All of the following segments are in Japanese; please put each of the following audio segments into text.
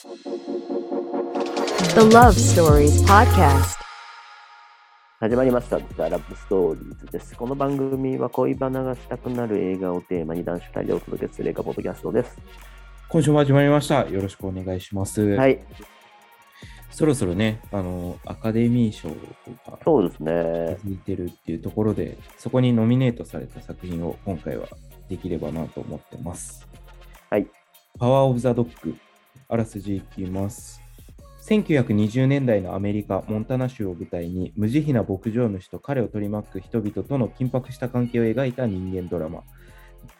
The Love Stories Podcast. 始まりました。ザ・ラブストーリーズです。この番組は恋バナがしたくなる映画をテーマに男子2人でお届けする映画ポッドキャストです。今週も始まりました。よろしくお願いします。はい、そろそろね、あの、アカデミー賞がそうですね。続いてるっていうところで、そこにノミネートされた作品を今回はできればなと思ってます。はい。パワーオブザドッグ、あらすじいきます。1920年代のアメリカ・モンタナ州を舞台に無慈悲な牧場主と彼を取り巻く人々との緊迫した関係を描いた人間ドラマ。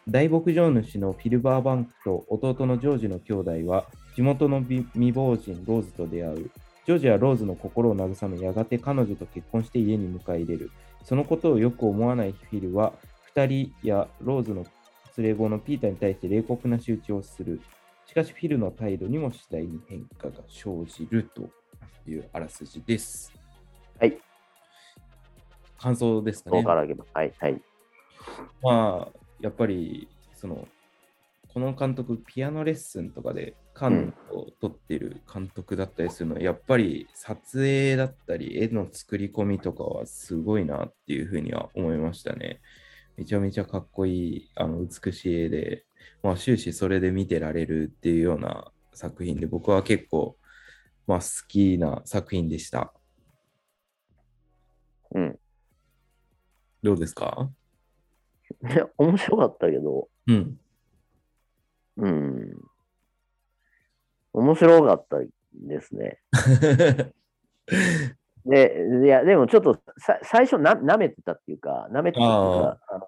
大牧場主のフィルバーバンクと弟のジョージの兄弟は地元の未亡人ローズと出会う。ジョージはローズの心を慰め、やがて彼女と結婚して家に迎え入れる。そのことをよく思わないフィルは、2人やローズの連れ子のピーターに対して冷酷な仕打ちをする。しかし、フィルの態度にも次第に変化が生じるというあらすじです。はい。感想ですかね。から。はい。はい。まあ、やっぱり、その、この監督、ピアノレッスンとかで、カンを撮ってる監督だったりするのは、やっぱり撮影だったり、絵の作り込みとかはすごいなっていうふうには思いましたね。めちゃめちゃかっこいい、あの美しい絵で、まあ、終始それで見てられるっていうような作品で、僕は結構、まあ、好きな作品でした。うん。どうですか？いや面白かったけど、うん。うん。面白かったですね。で、いや、でもちょっとさ最初な、舐めてたっていうか、舐めてたっていうか、あの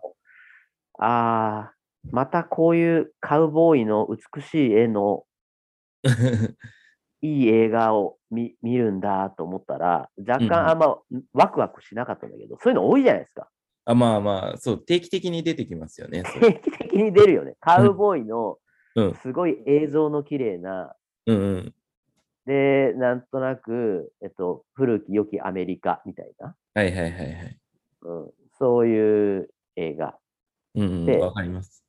あー、またこういうカウボーイの美しい絵の いい映画を見見るんだと思ったら、若うんうん干あんまワクワクしなかったんだけど、そういうの多いじゃないですか。あまあまあ、そう、定期的に出てきますよね。定期的に出るよね。カウボーイのうんすごい映像の綺麗な、うんうん。で、なんとなく、えっと、古き良きアメリカみたいな、はいはいはいはい。うん、そういう映画うんうん、でわかります。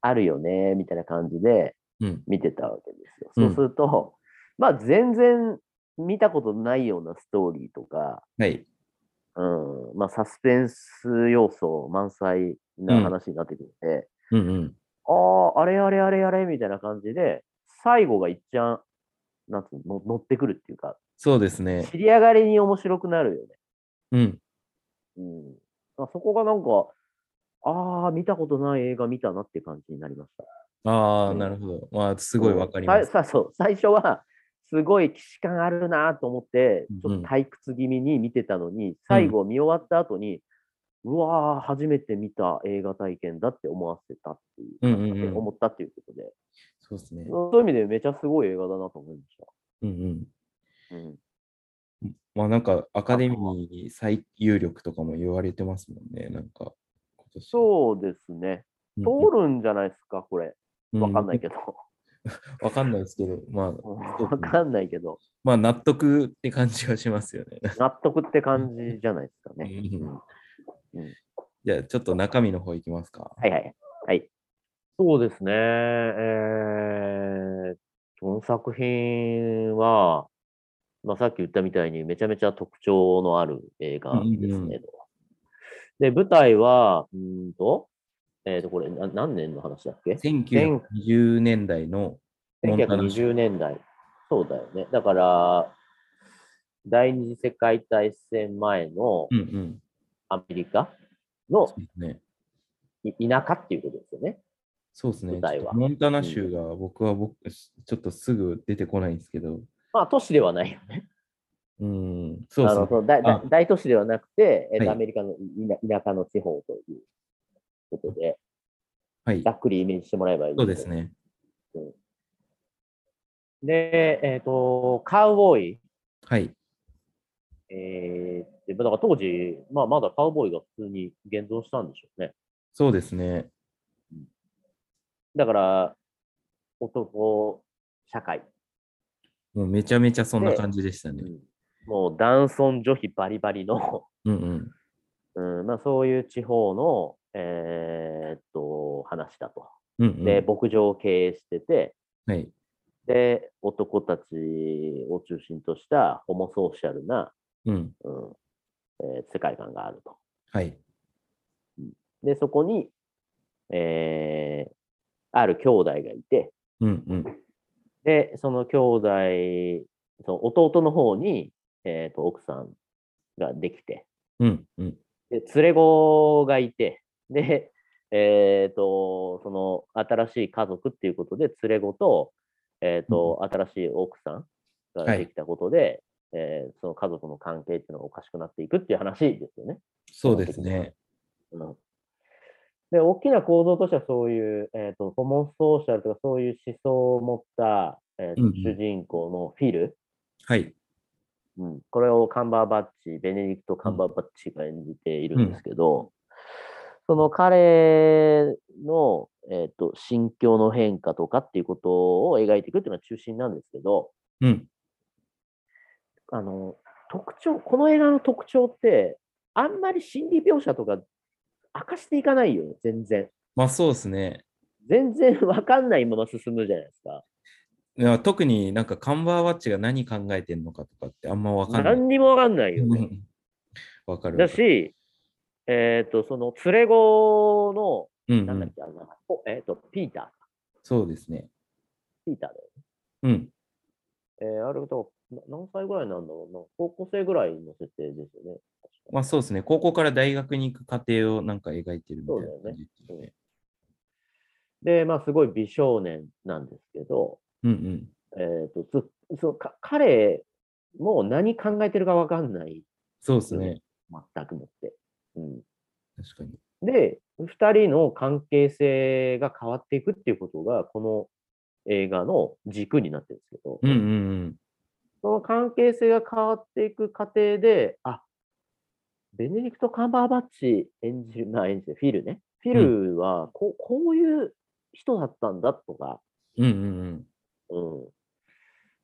あるよね、みたいな感じでうん。見てたわけですよ。うんそうすると、まあ全然見たことないようなストーリーとか、はい。うん、まあサスペンス要素満載な話になってくるんで、うんうん。ああ、あれあれあれあれみたいな感じで、最後がいっちゃん、なんつうの、の乗ってくるっていうか、そうですね。知り上がりに面白くなるよね。うん。うん。あそこがなんか、ああ、見たことない映画見たなって感じになりました。ああ、うんなるほど。まあ、すごいわかります。ささそう最初は、すごい既視感あるなと思ってうん、ちょっと退屈気味に見てたのに、最後見終わった後に、うわー、初めて見た映画体験だって思わせたっていう、うんうんうん思ったっていうことで、そうですね。そういう意味でめちゃすごい映画だなと思いました。うんうん。うん、まあなんか、アカデミーに最有力とかも言われてますもんね。なんか、そうですね。うん通るんじゃないですか、これ。うんわかんないけど。わかんないですけど、まあ、わかんないけど、まあ、納得って感じはしますよね。納得って感じじゃないですかね。うんうんじゃあ、ちょっと中身の方いきますか。はいはい。はい。そうですね。えー、この作品は、まあ、さっき言ったみたいにめちゃめちゃ特徴のある映画ですね。うんうんうんで、舞台は、うーんと、えっ、と、これな、何年の話だっけ？1920年代のモンタナ州 ?1920 年代。そうだよね。だから、第二次世界大戦前の。アメリカの田舎っていうことですよね。そうですね。舞台はモンタナ州が僕は僕、ちょっとすぐ出てこないんですけど、まあ、都市ではないよね。うん、そうですねあのそ。の大大都市ではなくて、えはいアメリカの田田舎の地方ということで、はいざ。っくりイメージしてもらえばいいそうです。ね。で、えっ、と、カウボーイ、はい。えーでだから当時、まあ、まだカウボーイが普通に現存したんでしょうね。そうですね。だから、男社会、もうめちゃめちゃそんな感じでしたね。うんもう男尊女卑バリバリの、うんうん。うんまあ、そういう地方の、えーっと話だと。うんうん、で、牧場を経営してて、はい。で、男たちを中心としたホモソーシャルな、うん。うんえー世界観があると。はい。で、そこに、えーある兄弟がいて、うんうん。で、その兄弟、その弟の方に、えーと奥さんができて、うんうん。で、連れ子がいて、で、えっ、と、その新しい家族っていうことで、連れ子と、えっ、と、新しい奥さんができたことで、えーその家族の関係っていうのがおかしくなっていくっていう話ですよね。そうですね。うんで、大きな構造としてはそういう、えっ、と、ホモソーシャルとかそういう思想を持った、えーとうんうん主人公のフィル、はい。うん、これをカンバーバッチ、ベネディクト・カンバーバッチが演じているんですけど、その彼の、えー、と心境の変化とかっていうことを描いていくっていうのが中心なんですけど、うん。あの特徴、この映画の特徴って、あんまり心理描写とか明かしていかないよね、全然。まあそうですね。全然わかんないまま進むじゃないですか。いや特になんかカンバーバッチが何考えてんのかとかってあんまわかんない。何にもわかんないよね。うんわかる。だし、えっ、と、その連れ子の、うんうん、なんだっけ、あの、おえっ、と、ピーターか。そうですね。ピーターだようん。ね。えーあれと、な何歳ぐらいなんだろうな。高校生ぐらいの設定ですよね。まあそうですね。高校から大学に行く過程をなんか描いてるみたいなそうだよね感じですよね。で、まあ、すごい美少年なんですけど、うんうん。えっ、とつそか、彼も何考えてるかわかんない。そうですね。全くもって。うん、確かに。で、二人の関係性が変わっていくっていうことが、この映画の軸になってるんですけど、うんうんうん。その関係性が変わっていく過程で、あ、ベネディクト・カンバーバッチ演じる、まあ演じるフィルね。フィルはこうこういう人だったんだとか、うんうんうん。うん。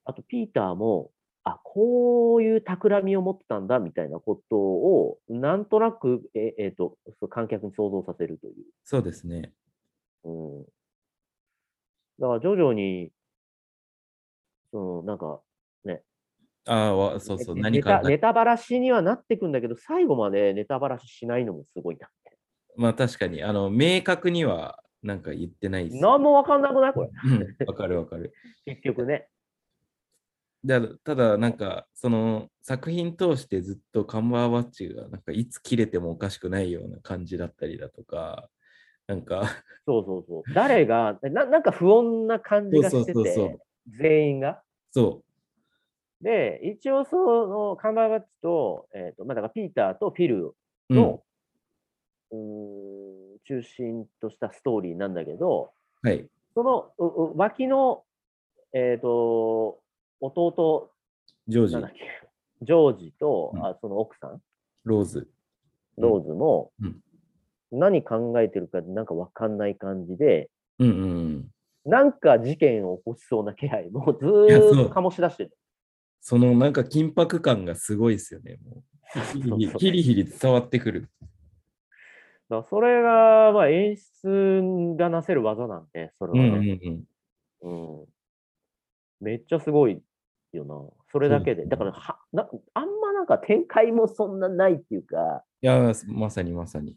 あと、ピーターも、あ、こういう企みを持ってたんだみたいなことを、なんとなく、ええーと、観客に想像させるという。そうですね。うん。だから徐々に、そのなんか、ああわ、そうそう。ね何かネタ、ネタばらしにはなってくんだけど、最後までネタばらししないのもすごいなって。まあ確かに、あの、明確にはなんか言ってないです。何もわかんなくない？これ。うんわかるわかる。結局ね。だただ、なんか、その作品通してずっとカンバーバッチが、なんかいつ切れてもおかしくないような感じだったりだとか、なんか、そうそうそう。誰が、ななんか不穏な感じがしてそうそうそうて、全員が。そで、一応そのカンバーバッチと、えっ、と、まあ、だからピーターとフィルう。うんの、うーん、中心としたストーリーなんだけど、はい。そのうう脇の、えっ、と、弟、ジョージジョージと、うんあその奥さん、ローズ。ローズも、うん何考えてるかなんかわかんない感じで、うんうんうん。なんか事件を起こしそうな気配もうずーっと醸し出してる。そのなんか緊迫感がすごいですよね。もう ヒリヒリ伝わってくる。だそれが、まあ、演出がなせる技なんで、それうんはね。うんうん。うんめっちゃすごいよな。それだけで。だからはな、あんまなんか展開もそんなないっていうか、いや、まさにまさに。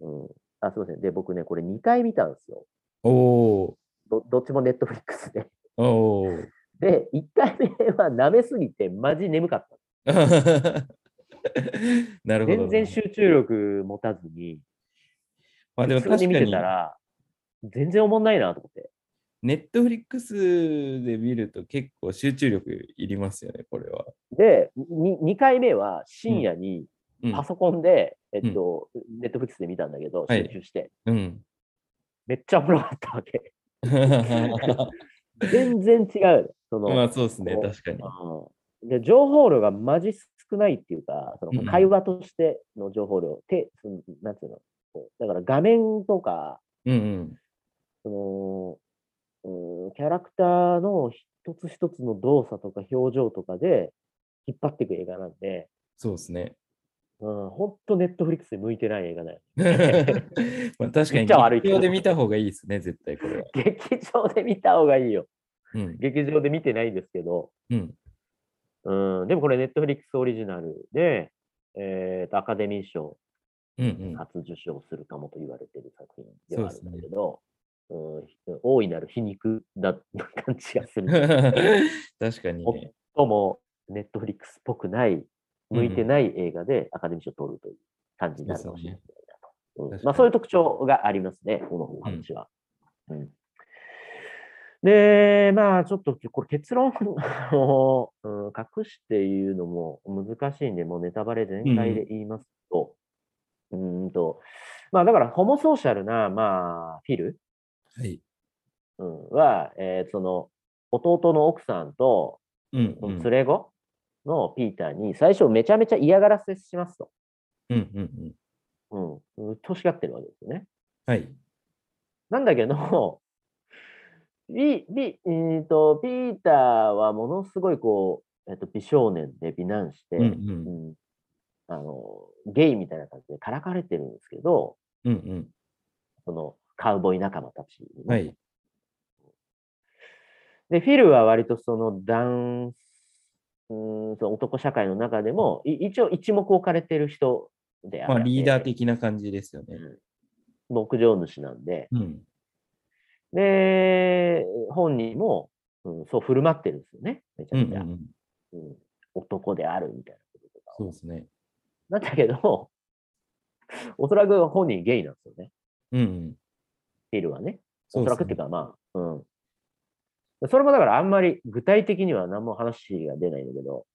うん、あ、すみません。で、僕ね、これ2回見たんですよ。おおどどっちもネットフリックスで。ーおお。で、1回目は舐めすぎて、マジ眠かった。なるほど。全然集中力持たずに、まあでも普通に見てたら、全然おもんないなと思って。ネットフリックスで見ると結構集中力いりますよね、これは。で、に2回目は深夜にうんパソコンで、えっと、ネットフリックスで見たんだけど、はい集中して、うん。めっちゃおもろかったわけ。全然違う。そのまあそうですね、確かに。うんで情報量がマジ少ないっていうか、そうんうんの会話としての情報量、てそのなんつうの、だから画面とか、うんうん。そのうんキャラクターの一つ一つの動作とか表情とかで引っ張っていく映画なんで、そうですね。うん、本当ネットフリックスで向いてない映画だよ。まあ確かに、劇場で見た方がいいですね、絶対これは。劇場で見た方がいいよ。うん。劇場で見てないんですけど、うん。うん、でもこれネットフリックスオリジナルで、えーとアカデミー賞うん。うん。初受賞するかもと言われている作品ではあるんだけど、うん、大いなる皮肉だ感じがする。確かにおね。ともネットフリックスっぽくない、向いてうんない映画でアカデミー賞を取るという感じになるかもしれないなと。うんまあ、そういう特徴がありますね、このお話は。うんで、まあ、ちょっとこれ結論を、うん隠して言うのも難しいんで、もうネタバレ全開で言いますと、うーんと、まあだからホモソーシャルな、まあ、フィル、はい。うん、は、えーその、弟の奥さんと、うん。連れ子のピーターに最初めちゃめちゃ嫌がらせしますと。うん。うん。うん。うん。うっとうしがってるわけですよね。はい。なんだけど、ビビえーとピーターはものすごいこう、えっと、美少年で美男子で、うん。う。うんんあのゲイみたいな感じでからかれてるんですけど、うん。うん。そのカウボーイ仲間たちはい。で、フィルは割とその男、うん、その男社会の中でも、い一応一目置かれてる人であって、まあ、リーダー的な感じですよね。牧場主なんで、うん。で、本人も、うん、そう振る舞ってるんですよね、めちゃうん。めちゃ。うん。うん男であるみたいなこととかをそうですね。なんだけど、おそらく本人ゲイなんですよね、うん。うん。フィルはね。おそらくっていうか、まあ、うん。それもだからあんまり具体的には何も話が出ないんだけど、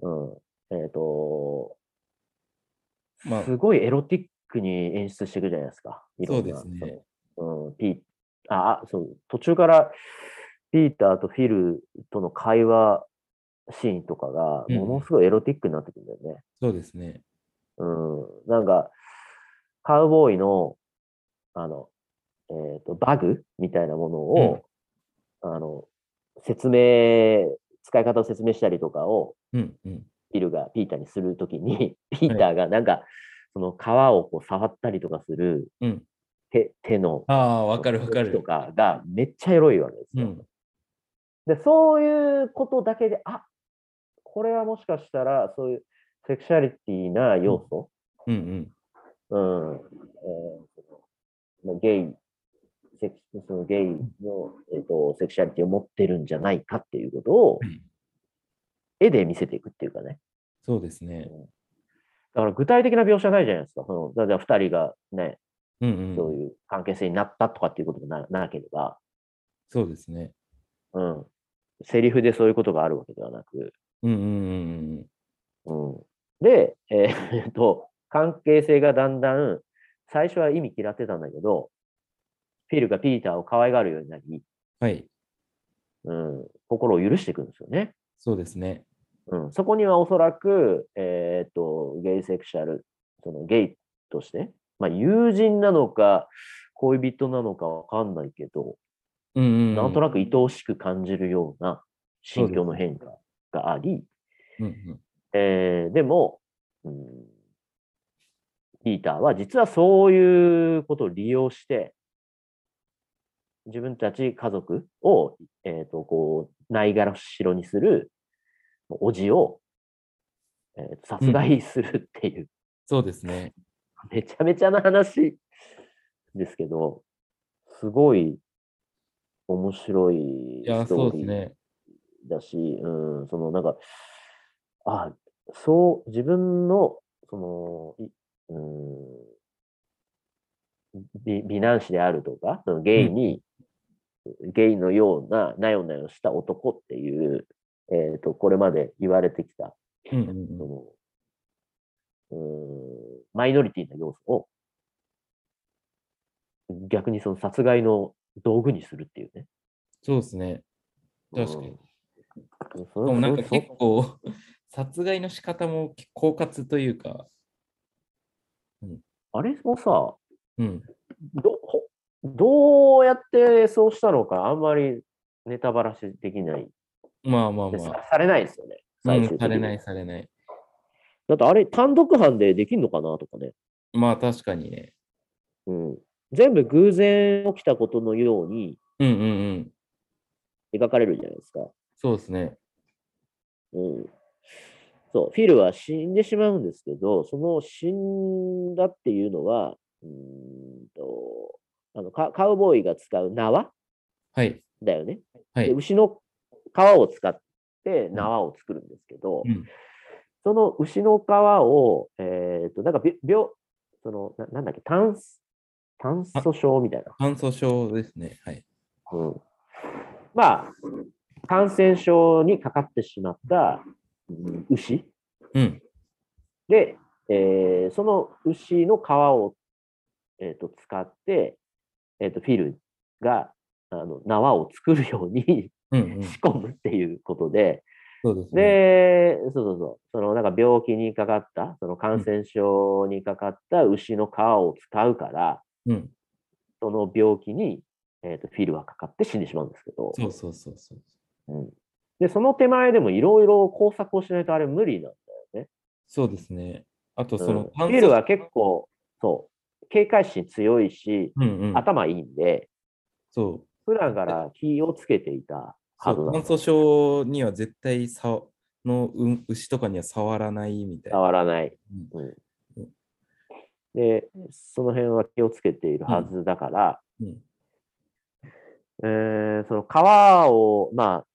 うん。えっ、と、まあすごいエロティックに演出していくじゃないですか。いろんなそうですね。うん、ピあそう、途中からピーターとフィルとの会話シーンとかが、うんものすごいエロティックになってくるんだよね。そうですね。うん、なんか、カウボーイの、あの、えっ、と、バグみたいなものを、あの、説明、使い方を説明したりとかを、うん。うん。ピルがピーターにするときに、ピーターがなんか、その皮をこう触ったりとかするうん。手手のああ、わかるわか動きとる。かがめっちゃエロいわけですよ。うん。で、そういうことだけで、あこれはもしかしたら、そういうセクシャリティな要素、うん。うん。うん、えーゲイ、セクそのゲイの、えー、とセクシャリティを持ってるんじゃないかっていうことをはい絵で見せていくっていうかね。そうですね。だから具体的な描写ないじゃないですか。そのだから二人がね、うん。うん。そういう関係性になったとかっていうことがななければ、そうですね。うん。セリフでそういうことがあるわけではなく、うん。うん。うん。うん。で、えー っと、関係性がだんだん、最初は意味嫌ってたんだけど、フィルがピーターを可愛がるようになり、はい。うん、心を許していくんですよね。そうですね。うん、そこにはおそらく、えーっと、ゲイセクシャル、そのゲイとして、まあ、友人なのか、恋人なのかわかんないけど、うん。うん。なんとなく愛おしく感じるような心境の変化があり、うん。うん。えーでも、うん、ピーターは実はそういうことを利用して、自分たち家族を、えっ、と、こう、ないがらしろにする、おじを、えーと殺害するっていう、そうですね。めちゃめちゃな話ですけど、すごい面白いいや、ストそうーリーですね。だし、うん、そのなんか、あ、そう、自分の、その、いうん、美美男子であるとか、そのゲイに、ゲイのような、なよなよした男っていう、えっ、と、これまで言われてきた、うん。うん。そうん。の、うん、マイノリティな要素を、逆にその殺害の道具にするっていうね。そうですね。確かに。うんしかもなんかそ結構、殺害の仕方も狡猾というか、あれもさ、うん。どほどうやってそうしたのか、あんまりネタバラシできないまあまあで、まあ。さされないですよね。うん、最終的にされない、されない。だってあれ、単独犯でできんのかなとかね。まあ確かにね。うん、全部偶然起きたことのように、うんうん描かれるじゃないですか。そうですね。うん。そう、フィルは死んでしまうんですけど、その死んだっていうのは、うーんと、あのカカウボーイが使う縄はい。だよね。はい。で牛の皮を使って縄を作るんですけど、うん。その牛の皮を、えっ、と、なんかび病、その、ななんだっけ、炭素、炭素症みたいな。乾燥症ですね。はい。うん、まあ、感染症にかかってしまった、うん牛うん。で、えーその牛の皮を、えー、と使って、えー、とフィルがあの縄を作るように。仕込むっていうことで、そうですね。で、そうそうそう、そのなんか病気にかかった、その感染症にかかった牛の皮を使うから、うん。その病気に、えー、とフィルはかかって死んでしまうんですけど、そうそうそうそう。うん、で、その手前でもいろいろ工作をしないとあれ無理なんだよね。そうですね。あと、うんそのフィルは結構、そう、警戒心強いし、うんうん。頭いいんで、そう。普段から気をつけていたはずそう、だ乾。燥症には絶対さの、うん、牛とかには触らないみたいな。触らない。うんうんうんで、その辺は気をつけているはずだから、うん。えーその皮を、まあ、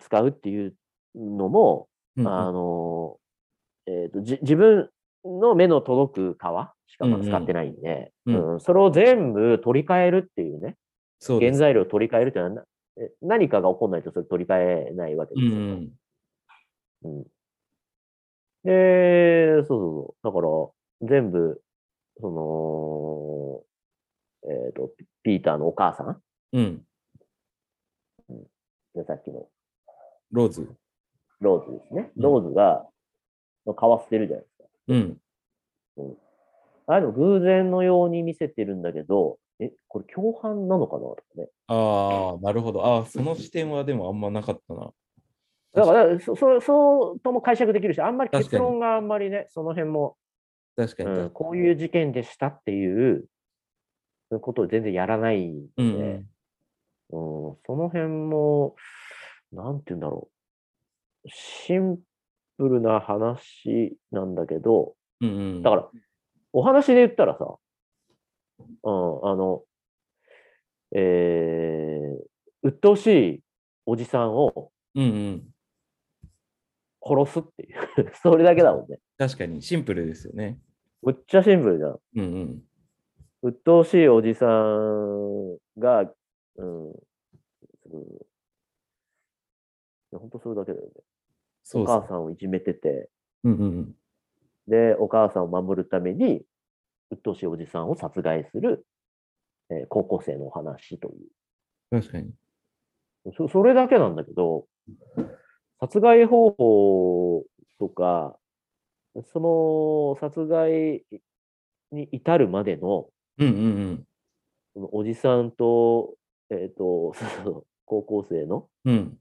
使うっていうのも、うんうんあの、えっ、と、じ自分の目の届く皮しか使ってないんで、うんうんそれを全部取り替えるっていうね、そう。原材料を取り替えるっていうのは何かが起こらないとそれ取り替えないわけうですよ。んうん。うんで、そうそうそう。だから、全部、その、えっ、と、ピピーターのお母さんうん。でさっきのローズ。ローズですね。うんローズが、の皮捨てるじゃないですか。うん。ああいうの偶然のように見せてるんだけど、え、これ共犯なのかなとかね。ああ、なるほど。ああ、その視点はでもあんまなかったな。だから、そそそうとも解釈できるし、あんまり結論があんまりね、その辺も、確かに。うん、こういう事件でしたっていうことを全然やらないんで、うんうん。うん、その辺も、なんて言うんだろう。シンプルな話なんだけど、うんうん。だから、お話で言ったらさ、うん、あの、えー、鬱陶しいおじさんをうんうん。殺すっていう、それだけだもんね。確かに、シンプルですよね。むっちゃシンプルじゃん。うんうん。鬱陶しいおじさんが、うん、や本当それだけだよね。お母さんをいじめてて、うんうんうん。で、お母さんを守るために、鬱陶しいおじさんを殺害する、えー高校生のお話という。確かに。そそれだけなんだけど、殺害方法とか、その殺害に至るまでの、うんうんうん。そのおじさんと、えっ、と、そうそう高校生の、うん。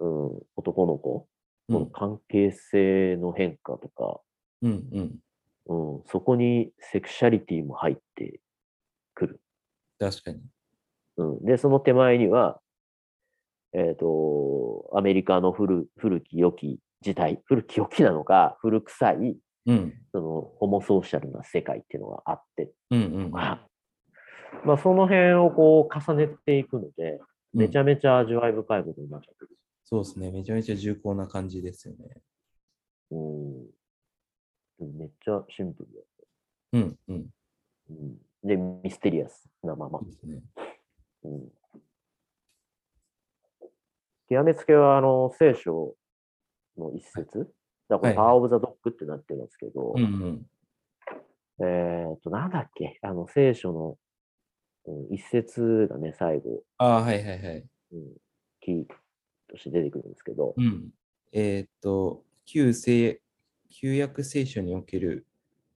うん、男の子？とのうん関係性の変化とか、うんうん。うん、そこにセクシャリティも入ってくる。確かに。うん、で、その手前には、えっ、と、アメリカの古古き良き時代、古き良きなのか、古臭い、うん。その、ホモソーシャルな世界っていうのがあって、うんうんうん。まあ、まあ、その辺をこう重ねていくので、めちゃ、ゃめちゃ味わい深いことになっちゃってる。そうですね。めちゃめちゃ重厚な感じですよね。うん。めっちゃシンプルだよ。うんうん。うん、で、ミステリアスなまま。ですね。うん。極めつけは、あの、聖書の一節。だから、はいパワーオブザドッグってなってますけど、うんうん。えーっと、なんだっけ、あの、聖書の、うん、一節がね、最後、ああ、はいはいはい。うん、キーとして出てくるんですけど、うん。えーっと、旧聖、旧約聖書における、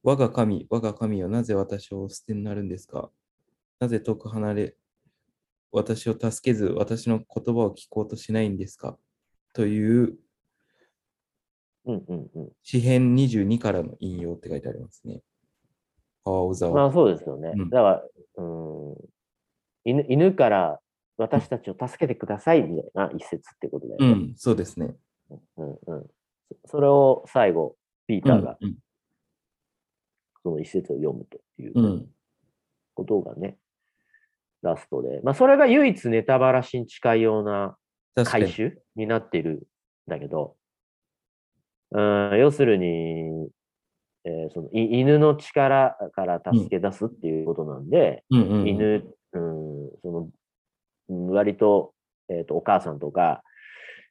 我が神、我が神よ、なぜ私をお捨てになるんですか？なぜ遠く離れ、私を助けず、私の言葉を聞こうとしないんですか？という、うんうんうん。詩編22からの引用って書いてありますね。パワーオブザワまあそうですよね。うんだから、うん、犬犬から私たちを助けてくださいみたいな一節ってことだよね。うん、そうですね。うんうんそそれを最後、ピーターがうんその一節を読むということがね、ラストで。まあ、それが唯一ネタバラシに近いような。回収になっているんだけど、うん、要するに、えーそのい犬の力から助け出すっていうことなんで、うんうんうん、犬、うん、その、うん割と、えっ、と、お母さんとか、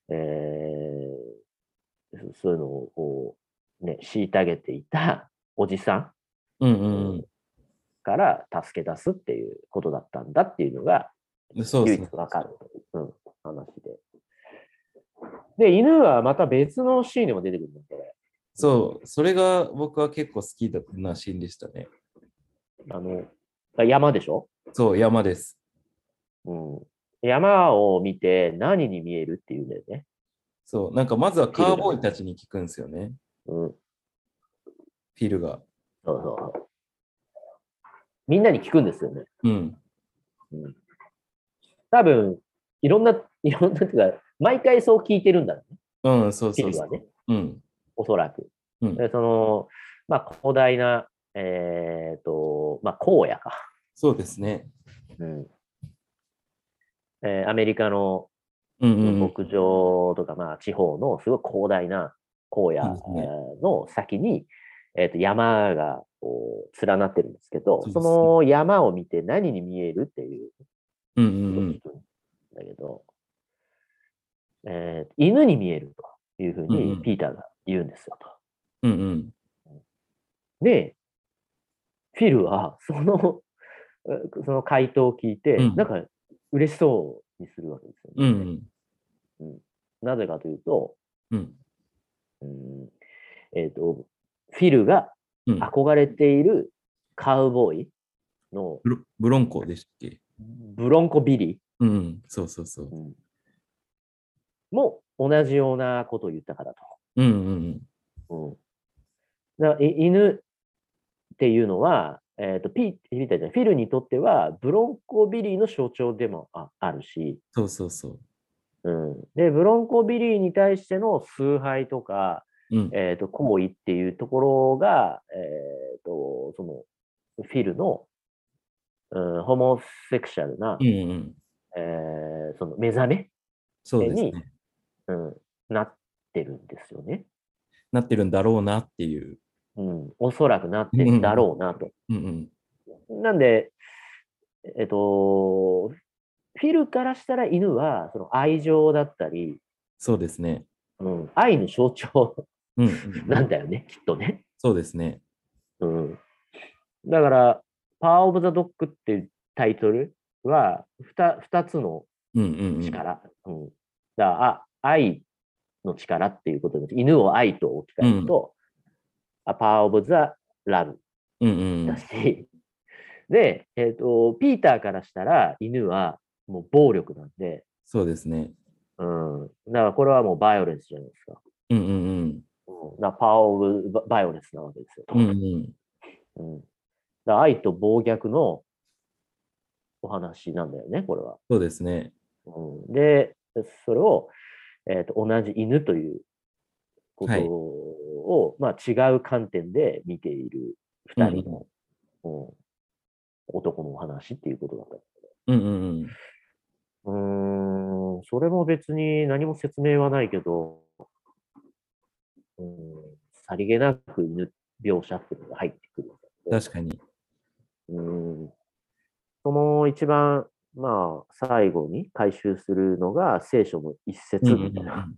えーそそういうのをこう、ね、虐げていた おじさうんうんんから助け出すっていうことだったんだっていうのが、うん。そうで唯すね。一わかる、うん、話で。で、犬はまた別のシーンでも出てくるんだ、これ。そう、それが僕は結構好きだなシーンでしたね。あの、山でしょ？そう、山です。うん。山を見て何に見えるっていうんだよね。そう、なんかまずはカーボーイたちに聞くんですよね。うん。フィルが。そうそう。みんなに聞くんですよね。うん。多分、いろんな、いろんなっていうか、毎回そう聞いてるんだろうね。うん、そうそうそう。フィルはね、うん。おそらく。うんでその、まあ、広大な、えっ、と、まあ、荒野か。そうですね。うん。えーアメリカの。牧場とか、まあ、地方のすごい広大な荒野の先に、えーと山がこう連なってるんですけど、その山を見て何に見えるっていううんうんだけど、えー犬に見えるというふうにピーターが言うんですよと。うん。うんうん。で、フィルはそのえー その回答を聞いて、うんなんか嬉しそうにするわけですようね。んなぜかというと、うん。うんえっ、と、フィルがうん。憧れているカウボーイのブロブロンコでしたっけ？ブロンコビリうんうん。そうそうそうー、。うんも同じようなことを言ったからと。うんうんうん、だからい犬っていうのは、えっ、と、ピーピーターじゃないフィルにとっては、ブロンコビリーの象徴でもああるし、そうそうそう。うん、で、ブロンコビリーに対しての崇拝とか、うん。えっ、と、行為っていうところが、えっ、と、その、フィルの、うん、ホモセクシャルな、うんうん。えーその目覚め、そうですにね。うん、なってるんですよね。なってるんだろうなっていう。うん、おそらくなってるんだろうなと。うんうん。なんで、えっと、フィルからしたら犬はその愛情だったり、そうですね。うん、愛の象徴うんうん。なんだよね、きっとね。そうですね。うん、だから、パワーオブザドッグっていうタイトルは 2, 2つのうんうんうん。力。うんだからあ愛の力っていうことです。犬を愛と置き換えると、あパワーオブザラブうんうんで、えっ、と、ピーターからしたら犬はもう暴力なんで、そうですね。うん。だからこれはもうバイオレンスじゃないですか。うんうんうん。うん、だからパワーオブババイオレンスなわけですよ。うんうん。うんだ愛と暴虐のお話なんだよね、これは。そうですね。うん、で、それを、えー、と同じ犬ということはいを、まあ、違う観点で見ている二人の、うん男のお話っていうことだった。うんうんうん。うーん、それも別に何も説明はないけど、うん、さりげなく犬描写っていうのが入ってくる。確かに。うんその一番、まあ、最後に回収するのが聖書の一節うんうんみたいな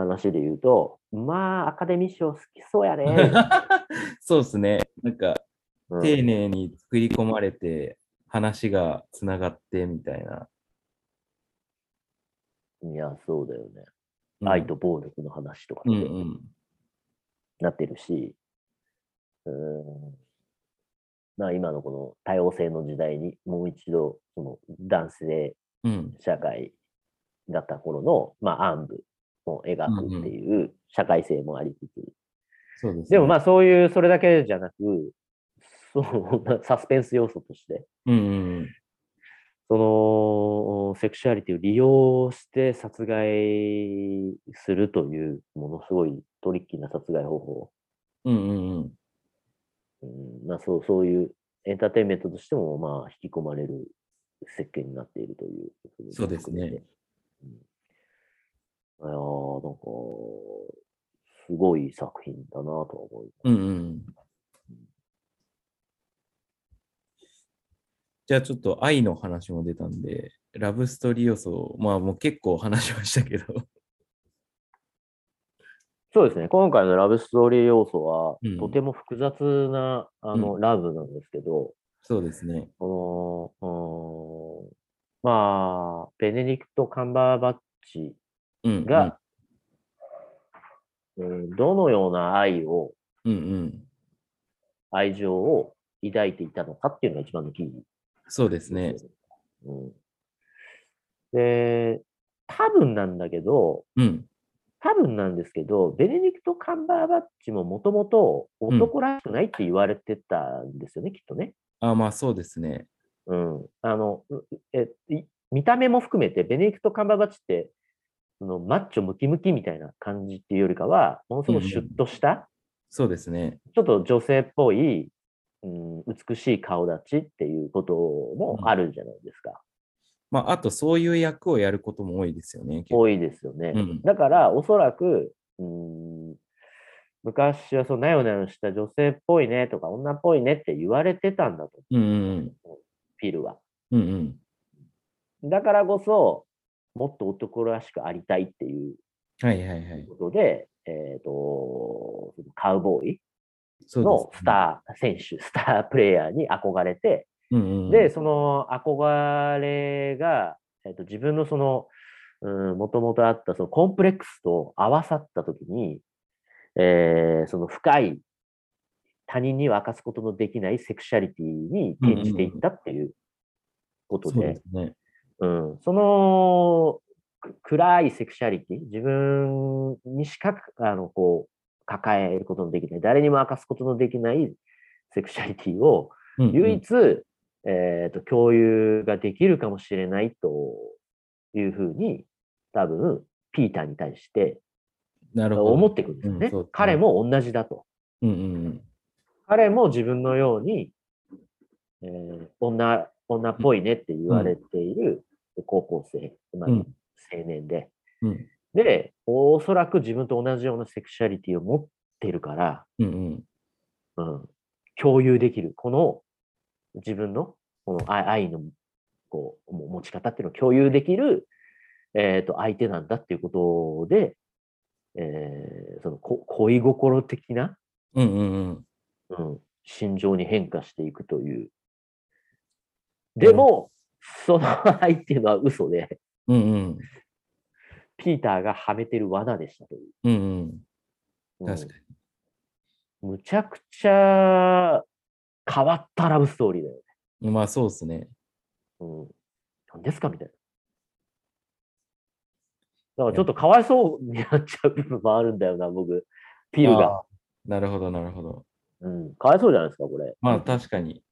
話で言うと、まあ、アカデミー賞好きそうやうんね。そうですね。なんか、うん丁寧に作り込まれて、話がつながってみたいな。いや、そうだよね。うん愛と暴力の話とかうんうん。なってるし、うんまあ、今のこの多様性の時代にもう一度、その男性うん。社会だった頃の、まあ、暗部を描くっていう社会性もありつつ、そうです、ね。でもまあそういう、それだけじゃなく、そう サスペンス要素として、うんうんそのセクシュアリティを利用して殺害するというものすごいトリッキーな殺害方法。うんうんうん。うんまあ、そうそういうエンターテインメントとしてもまあ引き込まれる設計になっているという。そうですね。うん、なんか、すごい作品だなとは思います。うんうん。じゃあちょっと愛の話も出たんで、ラブストーリー要素、まあもう結構話しましたけど。そうですね。今回のラブストーリー要素は、うんとても複雑なあの、ラブなんですけど、そうですね。この、まあ、ベネディクト・カンバーバッチうん、が、うんどのような愛を、うんうん。愛情を抱いていたのかっていうのが一番のキーそうですね。うん、で、多分なんだけど、うん。多分なんですけど、ベネディクト・カンバーバッチももともと男らしくないって言われてたんですよね、きっとね。あまあそうですね。うん。あの、うえい見た目も含めて、ベネディクト・カンバーバッチって、そのマッチョムキムキみたいな感じっていうよりかは、ものすごくシュッとした、そうですね。ちょっと女性っぽい、うん、美しい顔立ちっていうこともあるじゃないですか。まああとそういう役をやることも多いですよね。多いですよね。うんだから、おそらく、うん、昔はそう、なよなよした女性っぽいねとか、女っぽいねって言われてたんだと、うんうんピルは。うん。うんうん。だからこそ、もっと男らしくありたいっていうはいはいはい。ことで、えっ、と、カウボーイそうのスター選手、スタープレイヤーに憧れて、うんうんうん、で、その憧れが、えっと自分のその、もともとあったそのコンプレックスと合わさったときに、えーその深い他人には明かすことのできないセクシャリティに転じていったっていうことそうでで、すね。うん、そのく暗いセクシャリティ、自分にしかあのこう抱えることのできない、誰にも明かすことのできないセクシャリティをうんうん唯一、えーと共有ができるかもしれないというふうに、多分、ピーターに対してなるほど。思っていくんですよね。うんね彼も同じだと。うんうん彼も自分のように、えー女、女っぽいねって言われている高校生、まあうん青年で。うんで、おそらく自分と同じようなセクシャリティを持ってるから、うんうんうん、共有できる。この自分のこの愛愛のこうも持ち方っていうのを共有できる、えー、と相手なんだっていうことで、えーそのこ恋心的な、うんうんうんうん、心情に変化していくという。でも、その愛っていうのは嘘で、うんうんピーターがはめてる罠でしたという。うんうんうん確かむちゃくちゃ変わったラブストーリーだよね。に。まあそうですね。うん。何ですかみたいな。だからちょっとかわいそうになっちゃう部分もあるんだよな、僕。ピルが。なるほどなるほど。うん。かわいそうじゃないですか、これ。まあ確かに。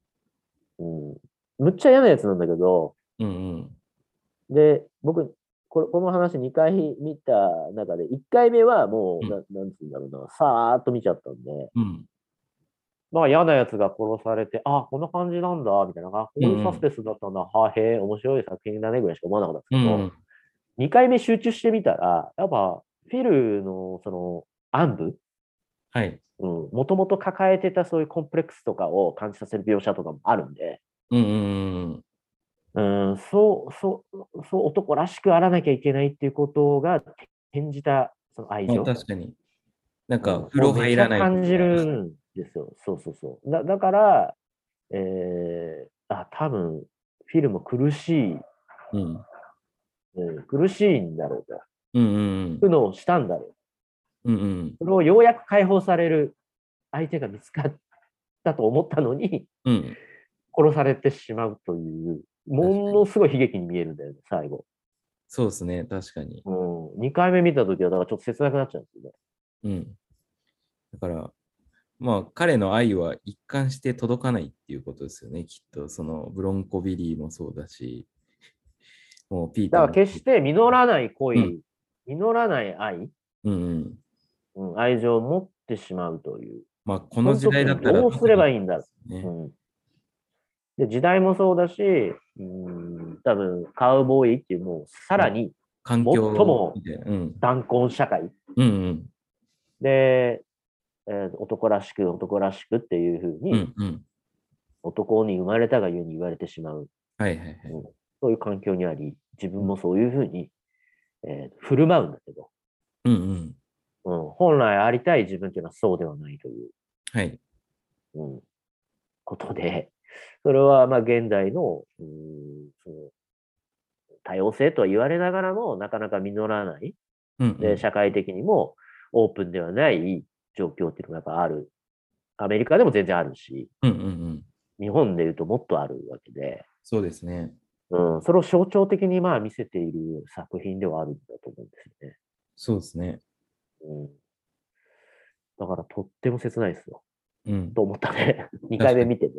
うん。むっちゃ嫌なやつなんだけど、うんうん。で、僕、この話2回見た中で、1回目はもう、うん。ななんつうんだろうな、さーっと見ちゃったんで、うん。まあ嫌なやつが殺されて、あ、こんな感じなんだ、みたいな、あこういうサスペンスだったんだ、はへえ、面白い作品だね、ぐらいしか思わなかったんですけど、うんうん。2回目集中してみたら、やっぱ、フィルの、その、暗部、はい。うん、もともと抱えてたそういうコンプレックスとかを感じさせる描写とかもあるんで、うんうんうん。うん、そう、そう、そう男らしくあらなきゃいけないっていうことが転じたその愛まあ情。確かに。なんうんか風呂入らない感じるんですよ。そうそうそう。だだから、えー、あ、多分、フィルも苦しい、うん。うん、苦しいんだろうと。うんうん苦悩したんだろう。うん。うんうん。それをようやく解放される相手が見つかったと思ったのに、うん。殺されてしまうという、ものすごい悲劇に見えるんだよね、最後。そうですね。確かに。うん、2回目見たときは、だからちょっと切なくなっちゃうんですよね。うん。だから、まあ彼の愛は一貫して届かないっていうことですよね。きっと、そのブロンコビリーもそうだし、もうピーターのだから決して実らない恋、うん実らない愛、うんうん。うん、愛情を持ってしまうという。まあ、この時代だったら。どうすればいいんだ、ね。うんで時代もそうだし、うん、多分カウボーイっていうもうさらに最も。断根社会うんうん。で、えー男らしく男らしくっていうふううに、んうん。男に生まれたがゆえに言われてしまう、はいはいはい。そういう環境にあり、自分もそういうふうに、えー振る舞うんだけど、うんうん。うん、本来ありたい自分っていうのはそうではないという、はい。うん、ことで、それはまあ現代の、うん、その多様性とは言われながらも、なかなか実らない、うんうん。で社会的にもオープンではない状況っていうのがやっぱある。アメリカでも全然あるし、うんうんうん。日本でいうともっとあるわけで、そうですね。うん、それを象徴的にまあ見せている作品ではあるんだと思うんですよね。そうですね。うん、だからとっても切ないですよ。うん。と思ったね。2回目見てて。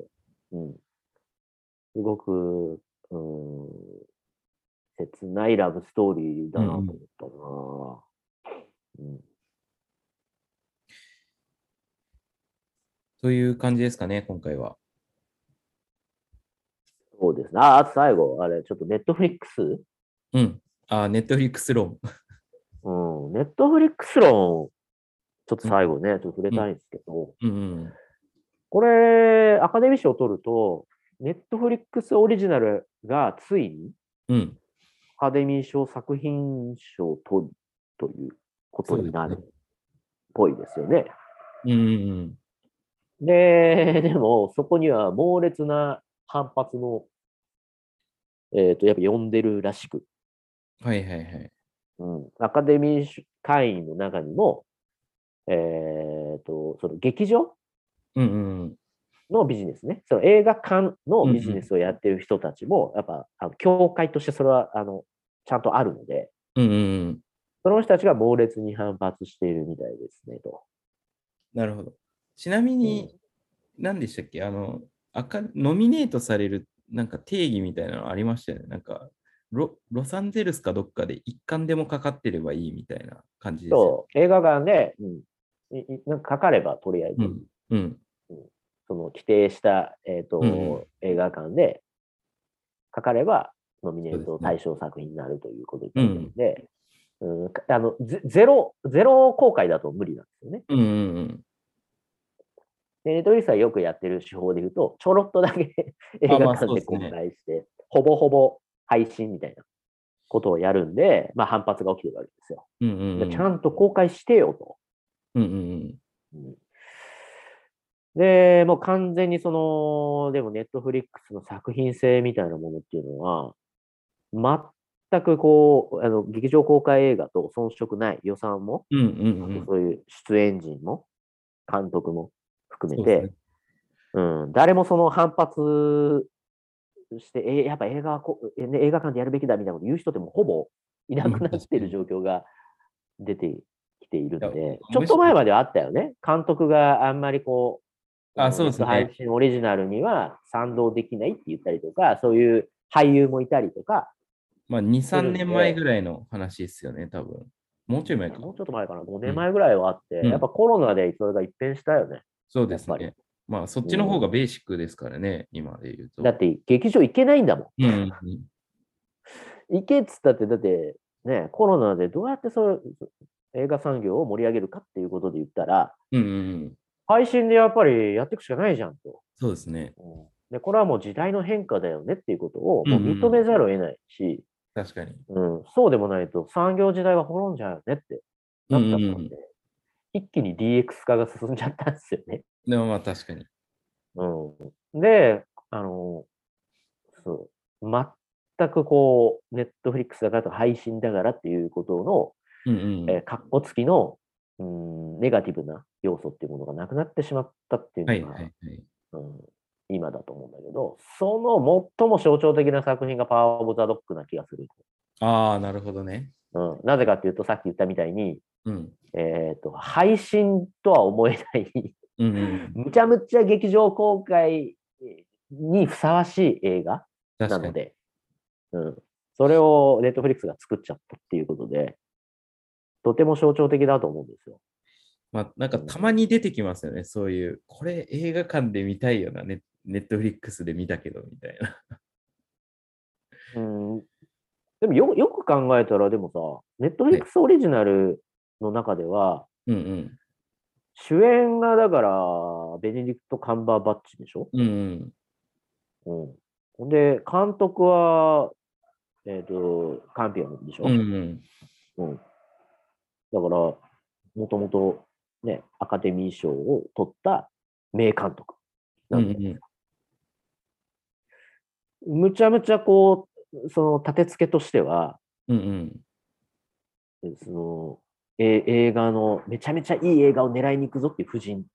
うん、すごく、うん、切ないラブストーリーだなと思ったな。うんという感じですかね、今回は。そうですね。あ、あと最後、あれ、ちょっとネットフリックス？うん。あ、ネットフリックス論。うん、ネットフリックス論、ちょっと最後ね、ちょっと触れたいんですけど、うんうん。これ、アカデミー賞を取ると、ネットフリックスオリジナルがついにうん。アカデミー賞作品賞を取るということになるっぽいですよね。うんうんで、でも、そこには猛烈な反発の、えっ、と、やっぱ呼んでるらしく、うん。はいはいはい。うん、アカデミー会員の中にも、えっ、と、その劇場のビジネスね、その映画館のビジネスをやってる人たちも、やっぱ、あの協会としてそれは、あの、ちゃんとあるので、うん。うんうんうん。その人たちが猛烈に反発しているみたいですね、と。なるほど。ちなみに、何でしたっけ？あの、赤ノミネートされるなんか定義みたいなのありましたよね？なんかロ、ロサンゼルスかどっかで一巻でもかかってればいいみたいな感じですよ。そう、映画館で、うん、なんかかかれば、とりあえず、うん。うん。その規定した、えーとうんうん映画館でかかれば、ノミネート対象作品になるということになるので、うんかあのゼゼロ、ゼロ公開だと無理なんですよね。うんうんうん。で、ネットフリスはよくやってる手法で言うと、ちょろっとだけ 映まあ画館で公開して、ほぼほぼ配信みたいなことをやるんで、まあ反発が起きてるわけですよ。うんうんうん。でちゃんと公開してよと。うんうんうん。うんで、もう完全にその、でもネットフリックスの作品性みたいなものっていうのは、全くこう、あの劇場公開映画と遜色ない予算も、うんうんうん。そういう出演陣も、監督も含めて、そうん、誰もその反発して、えやっぱ映画はこえね映画館でやるべきだみたいなこと言う人ってもうほぼいなくなっている状況が出てきているので、ちょっと前まではあったよね。監督があんまりこう、のあそうですね配信オリジナルには賛同できないって言ったりとか、そういう俳優もいたりとか、まあ、2、3年前ぐらいの話ですよね、多分。もうちょい前か。もうちょっと前かな、5年前ぐらいはあって、うんやっぱコロナでそれが一変したよね。そうですね。まあ、そっちの方がベーシックですからね、今で言うと。だって劇場行けないんだもん。うんうんうん。行けっつったって、だってね、コロナでどうやってそう映画産業を盛り上げるかっていうことで言ったら、うんうんうん。配信でやっぱりやっていくしかないじゃんと。そうですね。うんで、これはもう時代の変化だよねっていうことをもう認めざるを得ないし、確かに。うんそうでもないと産業時代は滅んじゃうよねってなったんで、うんうん一気に DX 化が進んじゃったんですよね。でもまあ確かに。うん、で、あの、そう、全くこう、ネットフリックスだからとか配信だからっていうことの、うんうん。えー、かっこつきの、うん、ネガティブな要素っていうものがなくなってしまったっていうのが、はいはいはい。うん、今だと思うんだけど、その最も象徴的な作品がパワー・オブ・ザ・ドッグな気がする。ああ、なるほどね。うん、なぜかっていうと、さっき言ったみたいに、うん。えー、と配信とは思えないうんうん。むちゃむちゃ劇場公開にふさわしい映画な。ので、うん、それをネットフリックスが作っちゃったっていうことで、とても象徴的だと思うんですよ。まあ、なんかたまに出てきますよね、そういう、これ映画館で見たいよな、ネネットフリックスで見たけど、みたいな。うん、でもよよく考えたら、でもさ、ネットフリックスオリジナルの中では、うんうん。主演がだから、ベネディクト・カンバーバッチでしょ？うんうん。うん。で、監督は、えっ、と、カンピオンでしょ、うんうん。うん。だから、もともとね、アカデミー賞を取った名監督なんで、うんうんむちゃむちゃこう、その立て付けとしては、うんうん。えそのえ映画の、めちゃめちゃいい映画を狙いに行くぞっていう布陣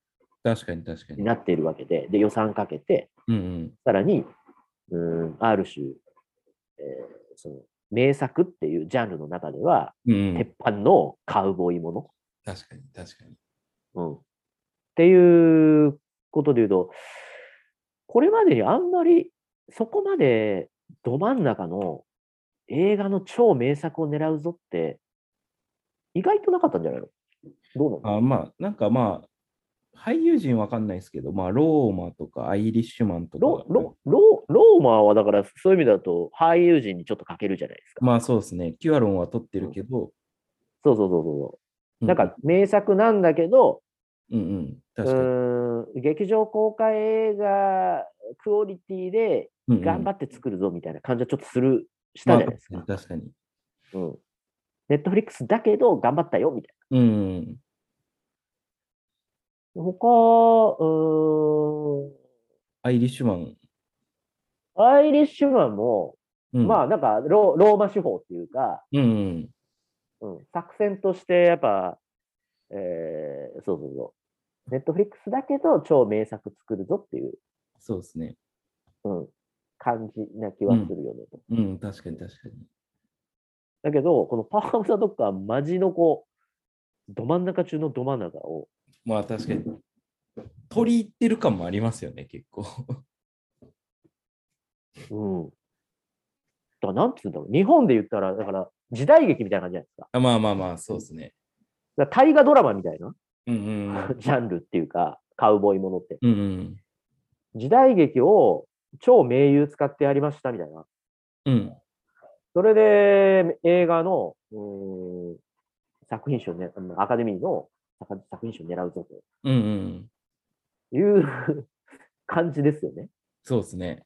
確かに確かにに。なっているわけで、で、予算かけて、うんうん。さらに、うん、ある種、えーその名作っていうジャンルの中では、うんうん鉄板のカウボーイもの、確かに確かに。うん。っていうことで言うと、これまでにあんまりそこまでど真ん中の映画の超名作を狙うぞって、意外となかったんじゃないの？どうなのあまあ、なんかまあ、俳優陣わかんないですけど、まあ、ローマとかアイリッシュマンとかロロロローマはだからそういう意味だと俳優陣にちょっと欠けるじゃないですか。まあそうですね。キュアロンは撮ってるけど、そうそうそうそう。うなんか、名作なんだけど、うんうん。う確かに。ーん劇場公開映画クオリティで頑張って作るぞみたいな感じはちょっとする、したじゃないですか。まあ確かに。うん。ネットフリックスだけど頑張ったよみたいうんうん。な。他、うーん、アイリッシュマン。アイリッシュマンも、うん、まあなんかロローマ手法っていうか、うんうん。うん、作戦としてやっぱ、えー、そうそうそう。ネットフリックスだけど超名作作るぞっていう、そうですね。うん、感じな気はするよねと。うん、確かに確かに。だけど、このパワーオブザドッグはマジのこう、ど真ん中中のど真ん中を、まあ確かに。取り入ってる感もありますよね、結構。うん。だなんて言うんだろう。日本で言ったら、だから時代劇みたいな感じじゃないですか。あまあまあまあ、そうですね。大河ドラマみたいなうんうん ジャンルっていうか、カウボーイものって。うん。うんうん。時代劇を超名優使ってやりましたみたいな。うん。それで映画のうーん作品賞ね、アカデミーの作作品賞を狙うぞうんうん。という 感じですよね。そうですね。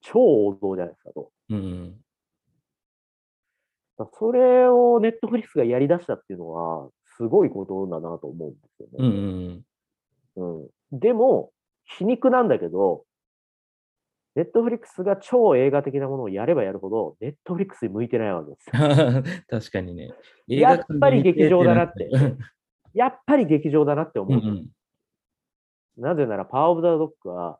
超王道じゃないですかと。うんうん。それをネットフリックスがやり出したっていうのは、すごいことだなと思うんですようんうね。んうんでも、皮肉なんだけど、ネットフリックスが超映画的なものをやればやるほど、ネットフリックスに向いてないわけです。確かにね。やっぱり劇場だなって やっぱり劇場だなって思う。うんうん。なぜなら、パワーオブザドッグは、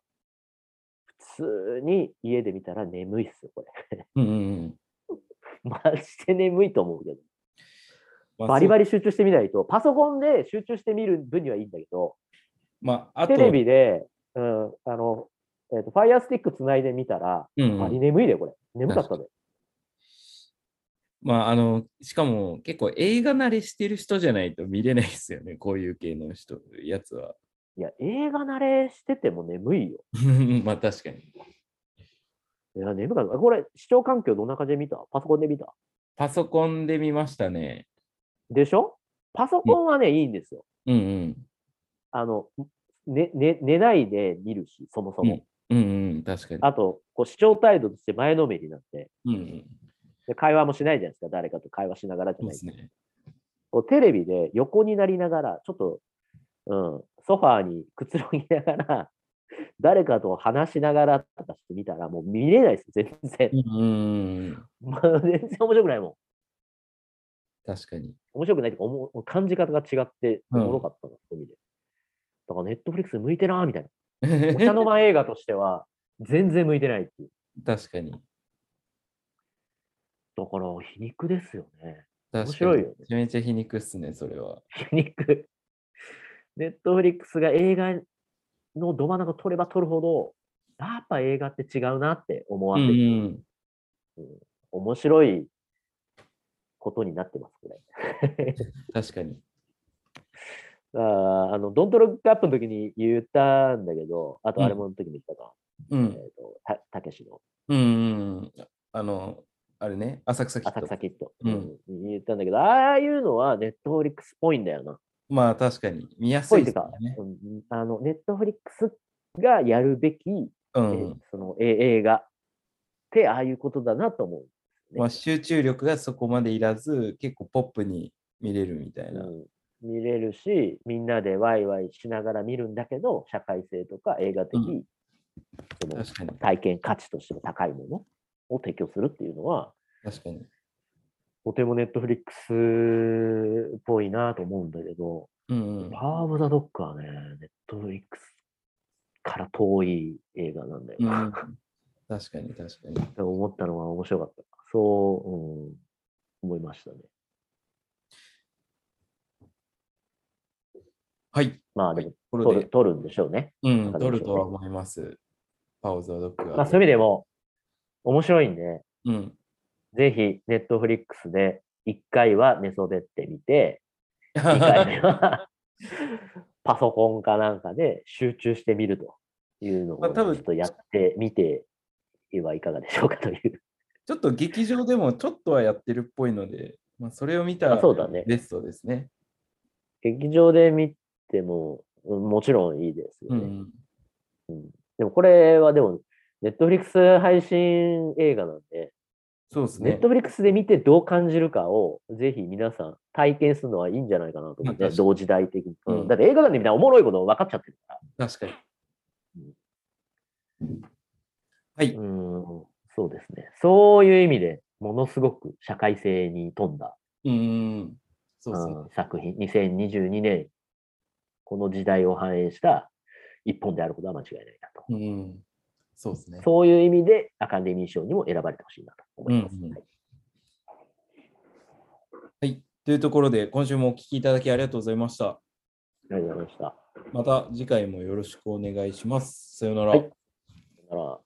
普通に家で見たら眠いっすよ、これ。うんうんうん。マジで眠いと思うけど。まあバリバリ。リ集中してみないと、パソコンで集中して見る分にはいいんだけど、まあ、テレビで、うん、あの、えっ、と、ファイアースティックつないでみたら、うんうんバリ眠いで、これ。眠かったで。まあ、あの、しかも結構映画慣れしてる人じゃないと見れないですよね、こういう系の人、やつは。いや、映画慣れしてても眠いよ。まあ、確かに。いや、眠かった。これ、視聴環境どんな感じで見た？パソコンで見た？パソコンで見ましたね。でしょ？パソコンはね、いいんですよ。うんうん。あの、ねね、寝ないで見るし、そもそも。うんうん、確かに。あと、こう視聴態度として前のめりになって、うんうん。で会話もしないじゃないですか、誰かと会話しながらじゃないですね。こうテレビで横になりながら、ちょっと、うん、ソファーにくつろぎながら、誰かと話しながらとかして見たら、もう見れないですよ、全然。うんうん。まあ、全然面白くないもん。確かに。面白くないとか、おも感じ方が違って、おもろかったな、そういう意味で。だから、ネットフリックス向いてなーみたいな。お茶の間映画としては、全然向いてないっていう。確かに。だから、皮肉ですよね。確かに。白いよねめちゃめちゃ皮肉っすね、それは。皮肉。ネットフリックスが映画のど真ん中取れば取るほど、やっぱ映画って違うなって思わうんせる。うん。面白いことになってます、これ。確かに。あの、ドントロックアップの時に言ったんだけど、あとあれもの時に言ったか、えっ、うん。と、たたけしのうんうん。あの、あれね、浅草キッ浅ド。草キッド、うんうん言ったんだけど、ああいうのはネットフリックスっぽいんだよな。まあ確かに。見やすいですよね。うんあの、ネットフリックスがやるべき、うえん。そのえ映画ってああいうことだなと思う。ねまあ集中力がそこまでいらず、結構ポップに見れるみたいな。うん見れるし、みんなでワイワイしながら見るんだけど、社会性とか映画的、うんその。体験価値としても高いものを提供するっていうのは、確かに。とてもネットフリックスっぽいなと思うんだけど、うんうん。パワーオブザドッグはね、ネットフリックスから遠い映画なんだようんな。確かに確かに。と思ったのが面白かった。そう、うん、思いましたね。はい。まあでも、これ撮るんでしょうね。うん、わかりました取るとは思います。パウザードッグは。まあそういう意味でも、面白いんで、うん。ぜひ、ネットフリックスで1回は寝そべってみて、2回目は パソコンかなんかで集中してみるというのをちょっとやってみてはいかがでしょうかという。ちょっと劇場でもちょっとはやってるっぽいので、まあ、それを見たらあそうだねベストですね。劇場で見ても、うんもちろんいいですよね。うん。うんでもこれはでも、ネットフリックス配信映画なんで、そうですねネット。フリックスで見てどう感じるかを、ぜひ皆さん体験するのはいいんじゃないかなと思って、同時代的に、うんうんだって映画館で見たらおもろいこと分かっちゃってるから。確かに。はい。うん、そうですね。そういう意味でものすごく社会性に富んだ、うん。そうですね。うん作品、2022年、この時代を反映した一本であることは間違いないなと。うん。そうですね。そういう意味でアカデミー賞にも選ばれてほしいなと思います。うんうんはいはい。というところで、今週もお聞きいただきありがとうございました。ありがとうございました。また次回もよろしくお願いします。さようなら。はいだから